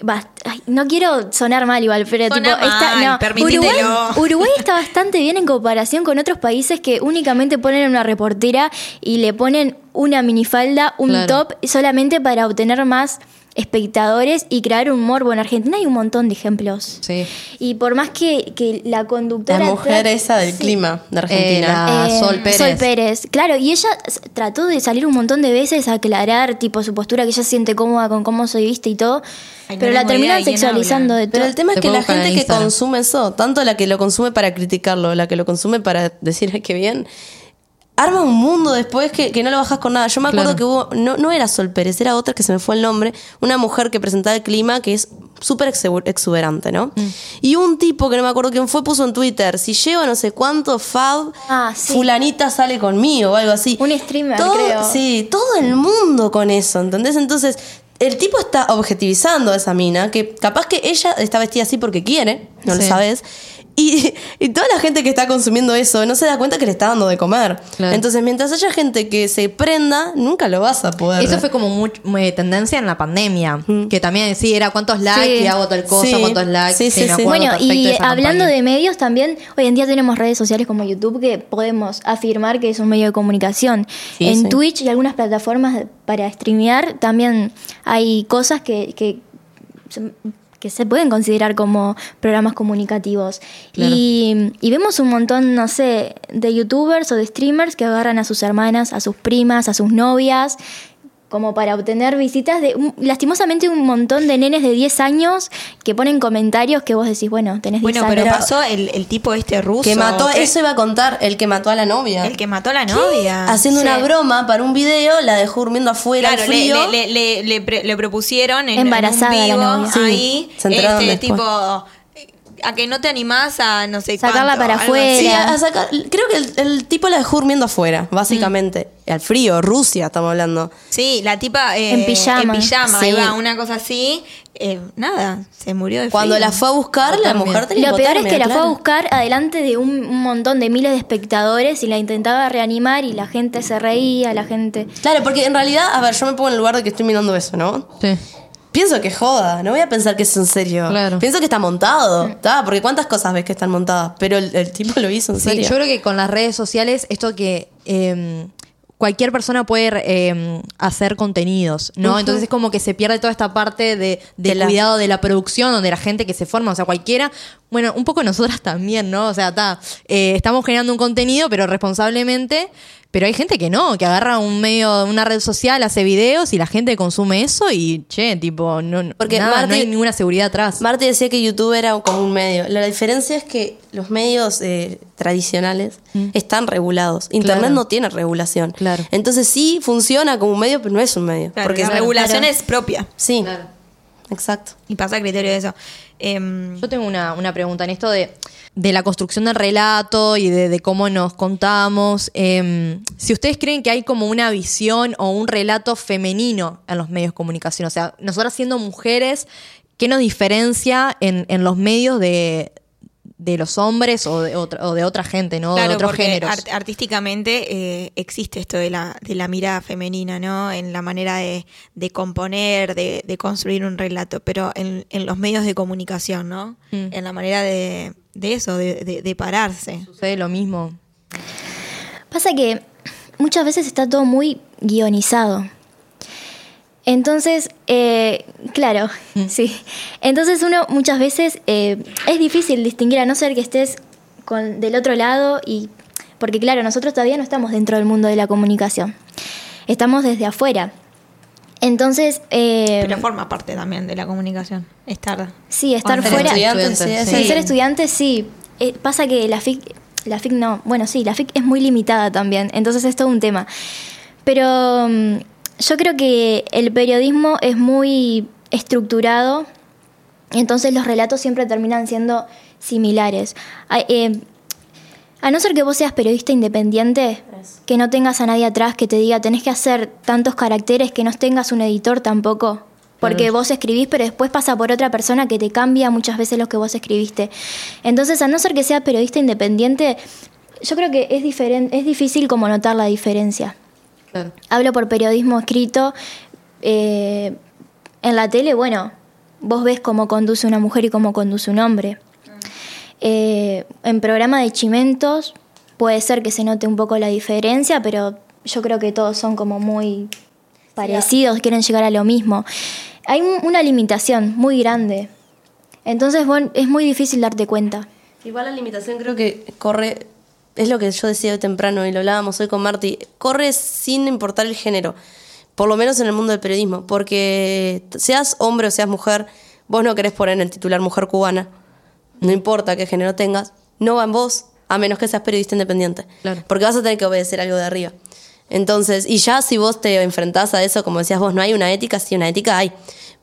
bast- ay, no quiero sonar mal igual, pero Sona tipo, está, mal, no, permitítelo. Uruguay, Uruguay está bastante bien en comparación con otros países que únicamente ponen una reportera y le ponen una minifalda, un Claro. top, solamente para obtener más espectadores y crear un morbo. En Argentina hay un montón de ejemplos. Sí. Y por más que, que la conductora... La mujer esa del Sí. clima de Eh, Argentina. la Eh, Sol Pérez. Sol Pérez. Claro, y ella trató de salir un montón de veces a aclarar, tipo, su postura, que ella se siente cómoda con cómo se viste y todo. Ay, no pero la terminan sexualizando de Pero todo. el tema es que la gente que consume eso, tanto la que lo consume para criticarlo, la que lo consume para decir "Ay, qué bien, arma un mundo después que, que no lo bajas con nada. Yo me acuerdo Claro. que hubo, no, no era Sol Pérez, era otra que se me fue el nombre, una mujer que presentaba el clima que es súper exuber- exuberante, ¿no? Mm. Y un tipo que no me acuerdo quién fue puso en Twitter, si llevo no sé cuánto fab, Ah, sí. fulanita sale conmigo o algo así. Un streamer, Todo- creo. Sí, todo el mundo con eso, ¿entendés? Entonces, el tipo está objetivizando a esa mina, que capaz que ella está vestida así porque quiere, no lo sabes. Y, y toda la gente que está consumiendo eso no se da cuenta que le está dando de comer. Claro. Entonces, mientras haya gente que se prenda, nunca lo vas a poder. Eso fue como much- eh, tendencia en la pandemia. Que también, sí, era cuántos likes Sí. y hago tal cosa, Sí. cuántos likes. Sí, sí, me sí. acuerdo Bueno, y de esa hablando campaña. de medios también, hoy en día tenemos redes sociales como YouTube que podemos afirmar que es un medio de comunicación. Sí, en sí. Twitch y algunas plataformas para streamear también hay cosas que, que, que se pueden considerar como programas comunicativos. Claro. Y, y vemos un montón, no sé, de youtubers o de streamers que agarran a sus hermanas, a sus primas, a sus novias como para obtener visitas de un- lastimosamente un montón de nenes de 10 años que ponen comentarios que vos decís, bueno, tenés 10 Bueno, años. pero pasó el, el tipo este ruso. que mató, que- eso iba a contar, el que mató a la novia. El que mató a la novia. Haciendo Sí. una broma para un video, la dejó durmiendo afuera Claro, al frío. le, le, le, le pre- le propusieron en, Embarazada en la un vivo novia. Ahí, este, después. tipo, a que no te animás a no sé Sacarla cuánto, para afuera. Sí, así. a- a sacar- creo que el, el tipo la dejó durmiendo afuera, básicamente. Al frío, Rusia estamos hablando. Sí, la tipa eh, En pijama. en pijama, Sí. ahí va, una cosa así. eh, nada, se murió de Cuando frío. la fue a buscar, la mujer tenía Lo peor es que la fue a buscar adelante de un, un montón de miles de espectadores y la intentaba reanimar y la gente se reía, la gente... Claro, porque en realidad, a ver, yo me pongo en el lugar de que estoy mirando eso, ¿no? Sí. Pienso que joda, no voy a pensar que es en serio. Claro. Pienso que está montado, ¿tá? Porque cuántas cosas ves que están montadas, pero el, el tipo lo hizo en Sí, serio. yo creo que con las redes sociales, esto que eh, cualquier persona puede eh, hacer contenidos, ¿no? Entonces es como que se pierde toda esta parte de, de De la- cuidado de la producción o de la gente que se forma, o sea, cualquiera. Bueno, un poco nosotras también, ¿no? O sea, está, eh, estamos generando un contenido, pero responsablemente. Pero hay gente que no, que agarra un medio, una red social, hace videos y la gente consume eso y, che, tipo, no, Porque nada, no Marti- hay ninguna seguridad atrás. Marty decía que YouTube era como un medio. La diferencia es que los medios eh, tradicionales están regulados. Internet Mm. Claro. no tiene regulación. Claro. Entonces sí funciona como un medio, pero no es un medio. Claro, porque la regulación Claro. es propia. Sí. Exacto. Y pasa a criterio de eso. Em, Yo tengo una, una pregunta en esto de, de la construcción del relato y de, de cómo nos contamos. Em, si ustedes creen que hay como una visión o un relato femenino en los medios de comunicación, o sea, nosotras siendo mujeres, ¿qué nos diferencia en, en los medios de, de los hombres o de otra, o de otra gente, ¿no? de otros géneros. art- artísticamente eh, existe esto de la, de la mirada femenina, ¿no? En la manera de, de componer, de, de construir un relato, pero en, en los medios de comunicación, ¿no? Mm. En la manera de, de eso, de, de- de pararse. Sucede lo mismo. Pasa que muchas veces está todo muy guionizado. Entonces, eh, claro, sí. Entonces uno muchas veces eh, es difícil distinguir, a no ser que estés con, del otro lado y... Porque claro, nosotros todavía no estamos dentro del mundo de la comunicación. Estamos desde afuera. Entonces, eh, Pero forma parte también de la comunicación, estar... sí, estar Ser fuera... estudiante, estudiante, sí, ser estudiante sí. Eh, pasa que la FIC, la FIC no, bueno, sí, la FIC es muy limitada también, entonces es todo un tema. Pero mm, yo creo que el periodismo es muy estructurado, entonces los relatos siempre terminan siendo similares. Eh, a no ser que vos seas periodista independiente, que no tengas a nadie atrás que te diga tenés que hacer tantos caracteres, que no tengas un editor tampoco. Porque vos escribís, pero después pasa por otra persona que te cambia muchas veces lo que vos escribiste. Entonces, a no ser que sea periodista independiente, yo creo que es, diferen- es difícil como notar la diferencia. Claro. Hablo por periodismo escrito. eh, en la tele, bueno, vos ves cómo conduce una mujer y cómo conduce un hombre. Eh, en programa de chimentos puede ser que se note un poco la diferencia, pero yo creo que todos son como muy parecidos, quieren llegar a lo mismo. Hay un- una limitación muy grande. Entonces, bueno, es muy difícil darte cuenta. Igual la limitación creo que corre, es lo que yo decía hoy temprano y lo hablábamos hoy con Marty, corre sin importar el género, por lo menos en el mundo del periodismo, porque seas hombre o seas mujer, vos no querés poner en el titular mujer cubana, no importa qué género tengas, no va en vos, a menos que seas periodista independiente, Claro. porque vas a tener que obedecer algo de arriba. Entonces, y ya si vos te enfrentás a eso, como decías vos, no hay una ética, sí, una ética hay.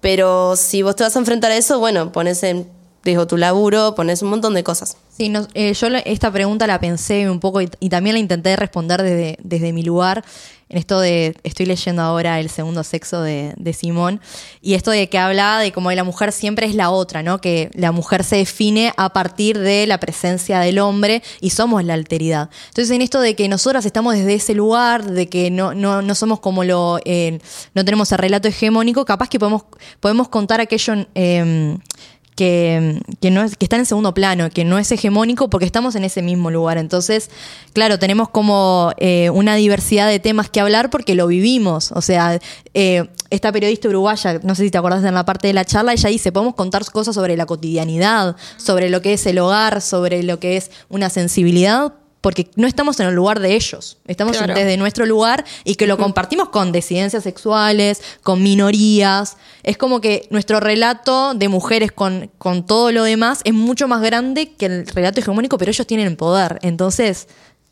Pero si vos te vas a enfrentar a eso, bueno, pones en digo, tu laburo, pones un montón de cosas. Sí, no, eh, yo esta pregunta la pensé un poco y, y también la intenté responder desde, desde mi lugar. En esto de, estoy leyendo ahora El segundo sexo de, de Simón, y esto de que hablaba de cómo la mujer siempre es la otra, ¿no? Que la mujer se define a partir de la presencia del hombre y somos la alteridad. Entonces, en esto de que nosotras estamos desde ese lugar, de que no, no, no somos como lo. eh, no tenemos el relato hegemónico, capaz que podemos, podemos contar aquello. eh, que, que no es, que está en segundo plano, que no es hegemónico porque estamos en ese mismo lugar. Entonces, claro, tenemos como eh, una diversidad de temas que hablar porque lo vivimos. O sea, eh, esta periodista uruguaya, no sé si te acordás en la parte de la charla, ella dice, podemos contar cosas sobre la cotidianidad, sobre lo que es el hogar, sobre lo que es una sensibilidad. Porque no estamos en el lugar de ellos, estamos Claro. desde nuestro lugar y que lo compartimos con disidencias sexuales, con minorías. Es como que nuestro relato de mujeres con, con todo lo demás es mucho más grande que el relato hegemónico, pero ellos tienen poder. Entonces,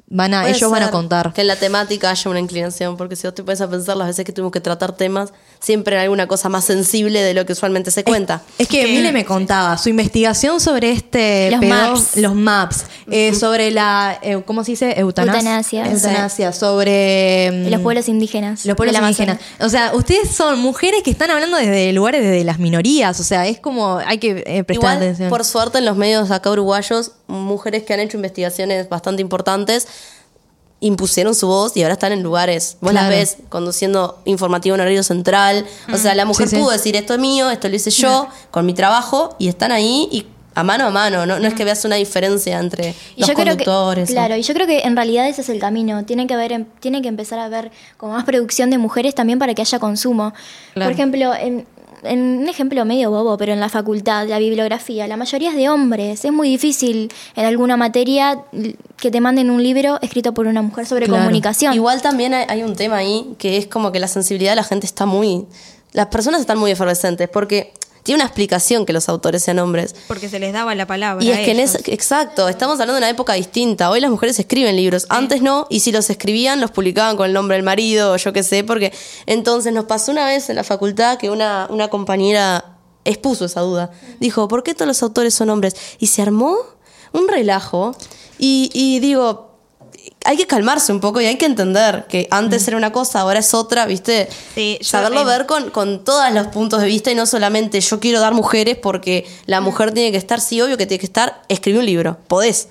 van a, Puede ellos van a contar. Que en la temática haya una inclinación, porque si vos te pones a pensar las veces que tuvimos que tratar temas, siempre hay alguna cosa más sensible de lo que usualmente se cuenta. Es que Mile me contaba su investigación sobre este Los pedo- maps. los maps, eh, sobre la, eh, ¿cómo se dice? Eutanasia. Eutanasia. Eutanasia, sobre mm, Los pueblos indígenas. Los pueblos indígenas. O sea, ustedes son mujeres que están hablando desde lugares desde las minorías. O sea, es como hay que eh, prestar Igual, atención. por suerte, en los medios acá uruguayos, mujeres que han hecho investigaciones bastante importantes impusieron su voz y ahora están en lugares. Vos las Claro. ves conduciendo informativo en horario central. O sea, la mujer Sí, sí. pudo decir esto es mío, esto lo hice yo, con mi trabajo, y están ahí y a mano a mano, no, no es que veas una diferencia entre Y los yo creo que, conductores. claro, y yo creo que en realidad ese es el camino. Tiene que haber, em- tiene que empezar a haber como más producción de mujeres también para que haya consumo. Claro. Por ejemplo, en, en un ejemplo medio bobo, pero en la facultad, la bibliografía, la mayoría es de hombres. Es muy difícil en alguna materia que te manden un libro escrito por una mujer sobre Claro. comunicación. Igual también hay, hay un tema ahí que es como que la sensibilidad de la gente está muy... Las personas están muy efervescentes porque tiene una explicación que los autores sean hombres. Porque se les daba la palabra. Y a es que en esa, exacto, estamos hablando de una época distinta. Hoy las mujeres escriben libros, antes no, y si los escribían los publicaban con el nombre del marido o yo qué sé, porque entonces nos pasó una vez en la facultad que una, una compañera expuso esa duda. Dijo, ¿por qué todos los autores son hombres? Y se armó un relajo y, y digo, hay que calmarse un poco y hay que entender que antes era una cosa, ahora es otra, ¿viste? Sí, yo, Saberlo ver con, con todos los puntos de vista y no solamente yo quiero dar mujeres porque la mujer tiene que estar, sí, obvio que tiene que estar, escribí un libro, podés.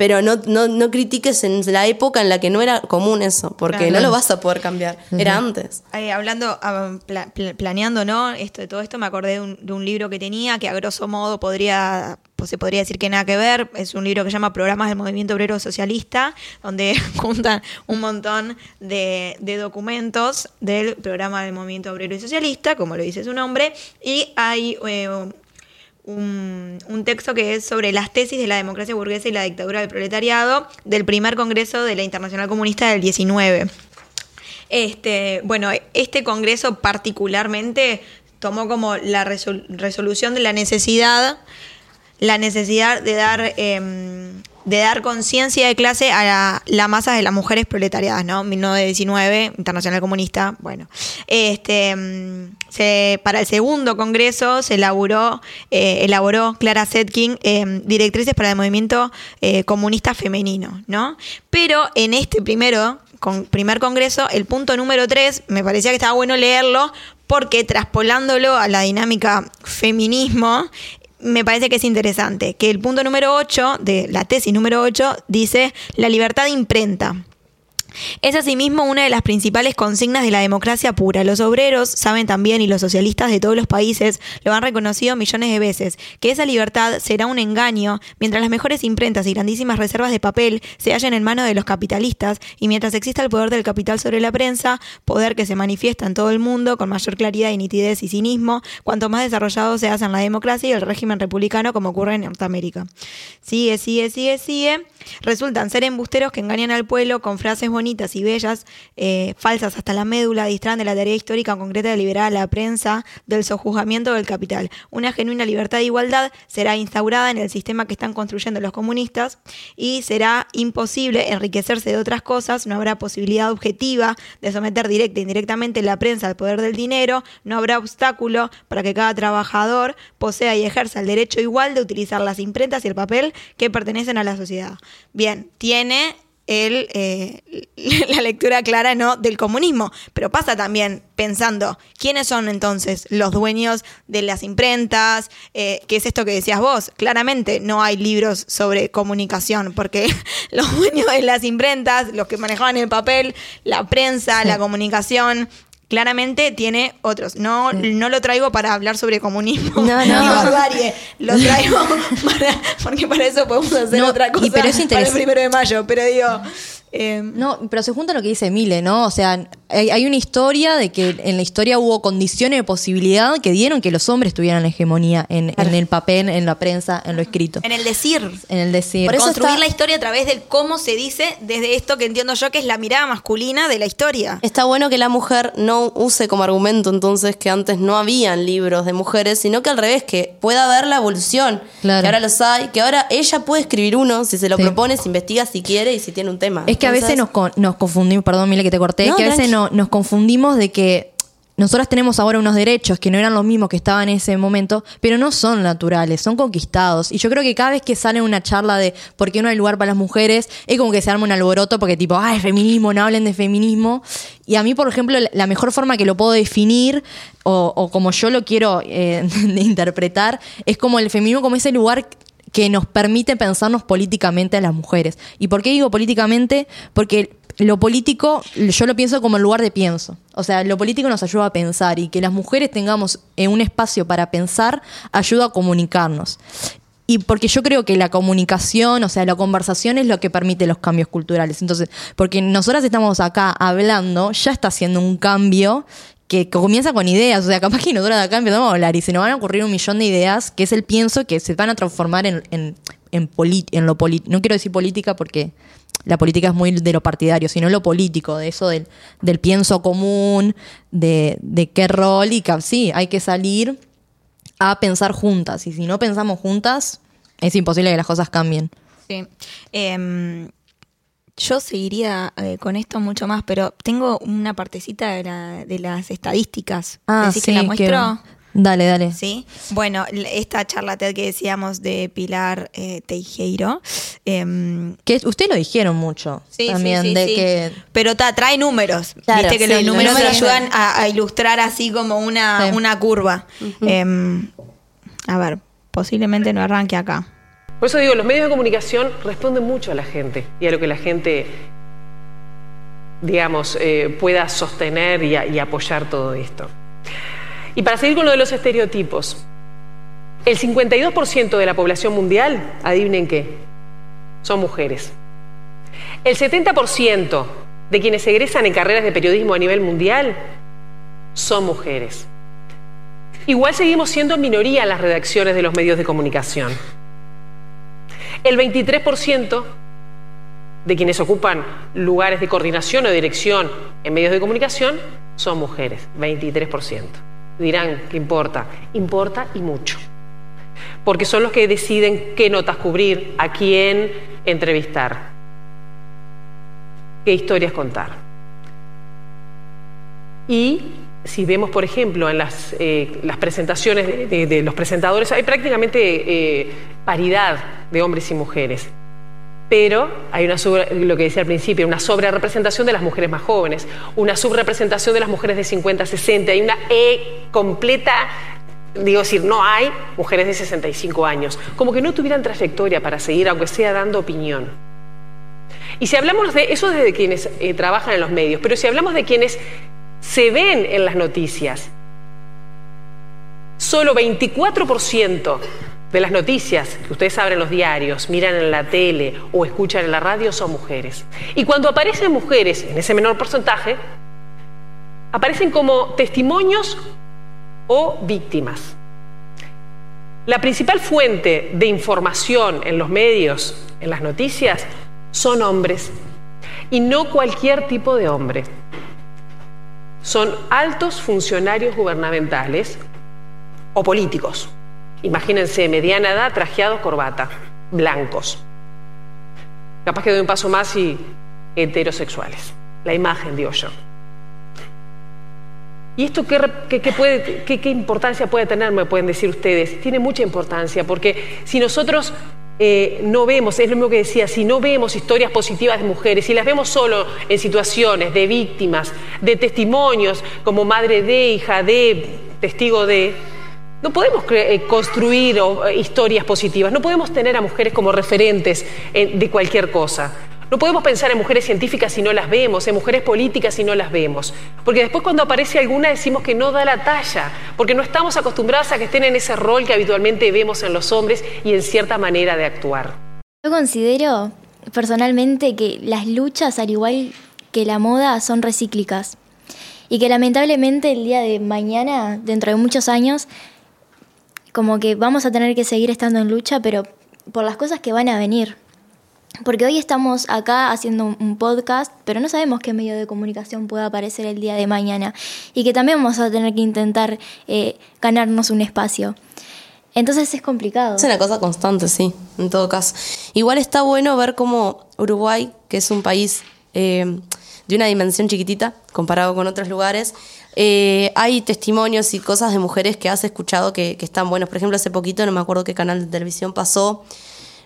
Pero no, no, no critiques en la época en la que no era común eso, porque Claro. no lo vas a poder cambiar. Era antes. Eh, hablando, ah, pla- pla- planeando, ¿no? Esto de todo esto, me acordé de un, de un libro que tenía que a grosso modo podría, pues se podría decir que nada que ver. Es un libro que se llama Programas del Movimiento Obrero Socialista, donde juntan un montón de, de documentos del programa del Movimiento Obrero y Socialista, como lo dice su nombre, y hay eh, un, texto que es sobre las tesis de la democracia burguesa y la dictadura del proletariado del primer congreso de la Internacional Comunista del 19. Este, bueno, este congreso particularmente tomó como la resol- resolución de la necesidad, la necesidad de dar, em, de dar conciencia de clase a la, masa de las mujeres proletariadas, ¿no? 1919, Internacional Comunista, bueno. Este, se- para el segundo congreso se elaboró, eh, elaboró Clara Zetkin em, directrices para el movimiento eh, comunista femenino, ¿no? Pero en este primero, con, primer congreso, el punto número 3, me parecía que estaba bueno leerlo porque traspolándolo a la dinámica feminismo, me parece que es interesante, que el punto número 8 de la tesis número 8 dice la libertad de imprenta. Es asimismo una de las principales consignas de la democracia pura. Los obreros saben también, y los socialistas de todos los países lo han reconocido millones de veces, que esa libertad será un engaño mientras las mejores imprentas y grandísimas reservas de papel se hallen en manos de los capitalistas y mientras exista el poder del capital sobre la prensa, poder que se manifiesta en todo el mundo con mayor claridad y nitidez y cinismo, cuanto más desarrollado se hace en la democracia y el régimen republicano como ocurre en Norteamérica. Sigue, sigue, sigue, sigue. Resultan ser embusteros que engañan al pueblo con frases bonitas y bellas, eh, falsas hasta la médula, distraen de la tarea histórica concreta de liberar a la prensa del sojuzgamiento del capital. Una genuina libertad de igualdad será instaurada en el sistema que están construyendo los comunistas y será imposible enriquecerse de otras cosas, no habrá posibilidad objetiva de someter directa e indirectamente la prensa al poder del dinero, no habrá obstáculo para que cada trabajador posea y ejerza el derecho igual de utilizar las imprentas y el papel que pertenecen a la sociedad. Bien, tiene el, eh, la lectura clara no del comunismo, pero pasa también pensando quiénes son entonces los dueños de las imprentas, eh, qué es esto que decías vos. Claramente no hay libros sobre comunicación, porque los dueños de las imprentas, los que manejaban el papel, la prensa, la comunicación, claramente tiene otros. No, no lo traigo para hablar sobre comunismo No, no. y barbarie. Lo traigo para- porque para eso podemos hacer No, otra y cosa pero es para el primero de mayo. Pero digo, eh, No, pero se junta lo que dice Mile, ¿no? O sea, hay, hay una historia de que en la historia hubo condiciones de posibilidad que dieron que los hombres tuvieran la hegemonía en, en el papel, en la prensa, en lo escrito, en el decir. en el decir. Por eso construir está- la historia a través del cómo se dice desde esto que entiendo yo que es la mirada masculina de la historia. Está bueno que la mujer no use como argumento entonces que antes no habían libros de mujeres, sino que al revés, que pueda haber la evolución, Claro. que ahora los hay, que ahora ella puede escribir uno si se lo Sí. propone, si investiga, si quiere y si tiene un tema. Es que a veces nos, con- nos confundimos, perdón, Mile, que te corté, No, que a veces tranqui. No- nos confundimos de que nosotras tenemos ahora unos derechos que no eran los mismos que estaban en ese momento, pero no son naturales, son conquistados. Y yo creo que cada vez que sale una charla de por qué no hay lugar para las mujeres, es como que se arma un alboroto porque tipo, ay, feminismo, no hablen de feminismo. Y a mí, por ejemplo, la- mejor forma que lo puedo definir, o, o como yo lo quiero eh, de interpretar, es como el feminismo como ese lugar que nos permite pensarnos políticamente a las mujeres. ¿Y por qué digo políticamente? Porque lo político, yo lo pienso como el lugar de pienso. O sea, lo político nos ayuda a pensar y que las mujeres tengamos eh, un espacio para pensar ayuda a comunicarnos. y porque yo creo que la comunicación, o sea, la conversación es lo que permite los cambios culturales. Entonces, porque nosotras estamos acá hablando, ya está haciendo un cambio que comienza con ideas, o sea, capaz que nosotros de acá empezamos a hablar y se nos van a ocurrir un millón de ideas, que es el pienso que se van a transformar en, en, en, en lo político. No quiero decir política porque la política es muy de lo partidario, sino lo político, de eso del, del pienso común, de, de qué rol y que sí, hay que salir a pensar juntas. Y si no pensamos juntas, es imposible que las cosas cambien. Sí. Em, yo seguiría eh, con esto mucho más, pero tengo una partecita de, la- de las estadísticas. ¿Decís que la muestro? Dale, dale. Sí. Bueno, esta charla TED que decíamos de Pilar eh, Teijeiro. em, Que ustedes lo dijeron mucho Sí, sí, también, sí, de sí. que Pero ta, trae números. Claro, Viste que sí, los números ayudan a, a ilustrar así como una, Sí. una curva. Em, a ver, posiblemente no arranque acá. Por eso digo, los medios de comunicación responden mucho a la gente y a lo que la gente, digamos, eh, pueda sostener y, a- y apoyar todo esto. Y para seguir con lo de los estereotipos, el 52% de la población mundial, adivinen qué, son mujeres. El 70% de quienes egresan en carreras de periodismo a nivel mundial son mujeres. Igual seguimos siendo minoría en las redacciones de los medios de comunicación. El 23% de quienes ocupan lugares de coordinación o dirección en medios de comunicación son mujeres, 23%. Dirán, ¿qué importa? Importa y mucho. Porque son los que deciden qué notas cubrir, a quién entrevistar, qué historias contar. Y si vemos, por ejemplo, en las, eh, presentaciones de los presentadores, hay prácticamente eh, paridad de hombres y mujeres. Pero hay una sobre- lo que decía al principio, una sobrerepresentación de las mujeres más jóvenes, una subrepresentación de las mujeres de 50, 60, hay una E completa, digo decir, no hay mujeres de 65 años, como que no tuvieran trayectoria para seguir, aunque sea dando opinión. Y si hablamos de eso desde quienes eh, trabajan en los medios, pero si hablamos de quienes se ven en las noticias, solo 24% de las noticias que ustedes abren los diarios, miran en la tele o escuchan en la radio son mujeres. Y cuando aparecen mujeres, en ese menor porcentaje, aparecen como testimonios o víctimas. La principal fuente de información en los medios, en las noticias, son hombres. Y no cualquier tipo de hombre. Son altos funcionarios gubernamentales o políticos. Imagínense, mediana edad, trajeados, corbata, blancos. Capaz que doy un paso más y heterosexuales. La imagen, digo yo. ¿Y esto qué, qué- qué, qué importancia puede tener, me pueden decir ustedes? Tiene mucha importancia, porque si nosotros eh, no vemos, es lo mismo que decía, si no vemos historias positivas de mujeres, si las vemos solo en situaciones de víctimas, de testimonios, como madre de, hija de, testigo de, no podemos eh, construir eh, historias positivas, no podemos tener a mujeres como referentes eh, de cualquier cosa. No podemos pensar en mujeres científicas si no las vemos, en mujeres políticas si no las vemos. Porque después cuando aparece alguna decimos que no da la talla, porque no estamos acostumbradas a que estén en ese rol que habitualmente vemos en los hombres y en cierta manera de actuar. Yo considero personalmente que las luchas, al igual que la moda, son recíclicas. Y que lamentablemente el día de mañana, dentro de muchos años, como que vamos a tener que seguir estando en lucha, pero por las cosas que van a venir. Porque hoy estamos acá haciendo un- podcast, pero no sabemos qué medio de comunicación pueda aparecer el día de mañana. Y que también vamos a tener que intentar eh, ganarnos un espacio. Entonces es complicado. Es una cosa constante, sí, en todo caso. Igual está bueno ver cómo Uruguay, que es un país eh, de una dimensión chiquitita comparado con otros lugares, eh, hay testimonios y cosas de mujeres que has escuchado que, que están buenos. Por ejemplo, hace poquito, no me acuerdo qué canal de televisión pasó,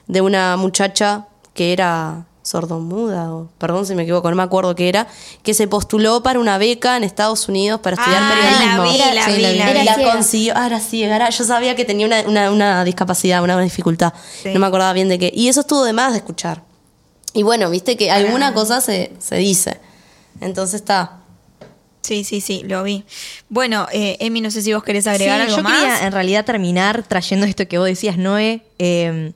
de una muchacha que era sordomuda, o perdón si me equivoco, no me acuerdo qué era, que se postuló para una beca en Estados Unidos para estudiar Ah, periodismo. la vi, la Sí, vi, la vi. la Era ciega. consiguió. Ah, era ciega. Yo sabía que tenía una, una- una discapacidad, una dificultad. Sí. No me acordaba bien de qué. Y eso estuvo de más de escuchar. Y bueno, viste que alguna cosa se, se dice. Entonces está. Sí, sí, sí, lo vi. Bueno, eh, Emi, no sé si vos querés agregar Sí, algo yo más. quería en realidad terminar trayendo esto que vos decías, Noé, eh,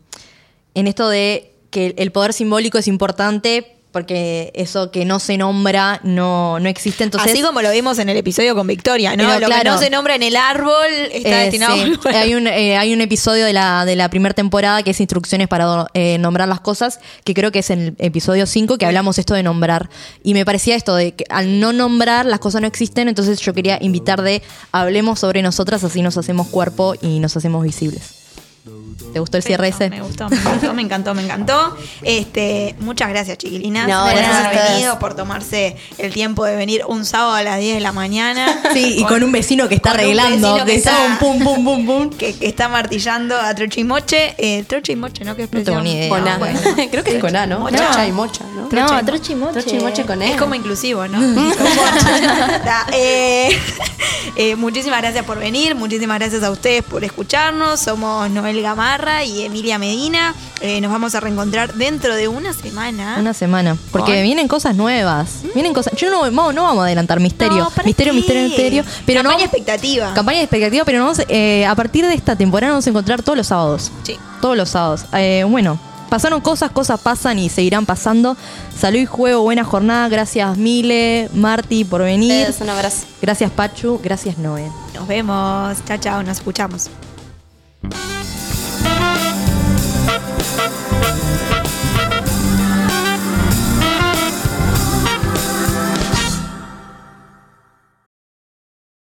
en esto de que el poder simbólico es importante porque eso que no se nombra no, no existe. Entonces, Así como lo vimos en el episodio con Victoria, ¿no? Pero lo que claro. no se nombra en el árbol está Eh, destinado sí. a volver. hay, un, eh, hay un episodio de la, de la primera temporada que es instrucciones para eh, nombrar las cosas, que creo que es en el episodio 5 que hablamos esto de nombrar. Y me parecía esto de que al no nombrar las cosas no existen, entonces yo quería invitar de hablemos sobre nosotras, así nos hacemos cuerpo y nos hacemos visibles. ¿Te gustó el cierre ese? Me gustó, me gustó, me encantó, me encantó. Este, muchas gracias, chiquilinas. No, por haber venido, por tomarse el tiempo de venir un sábado a las 10 de la mañana. Sí, y con un vecino que está un arreglando, que está un pum, pum, pum, pum. Que, que está martillando a Troche y Moche. Eh, Troche y Moche, ¿no? ¿Qué No tengo expresión? ni idea. Con A. bueno. Creo que es con A, ¿no? Mocha. Mocha y mocha, ¿no? No, troche y moche. Troche y moche con E. Es como inclusivo, ¿no? Da, eh, eh, muchísimas gracias por venir, muchísimas gracias a ustedes por escucharnos. Somos Noel Gamarra y Emilia Medina. Eh, nos vamos a reencontrar dentro de una semana. Una semana. Porque vienen cosas nuevas. Vienen cosas. Yo no, no, no vamos a adelantar misterio. No, ¿para misterio, qué? misterio, misterio. Pero Campaña no. expectativa. Campaña de expectativa, pero vamos, eh, a partir de esta temporada nos vamos a encontrar todos los sábados. Sí. Todos los sábados. Eh, bueno, pasaron cosas, cosas pasan y seguirán pasando. Salud y juego, buena jornada. Gracias Mile, Marti por venir. Un abrazo. Gracias Pachu, gracias Noé. Nos vemos. Chao, chao. Nos escuchamos. Thank you.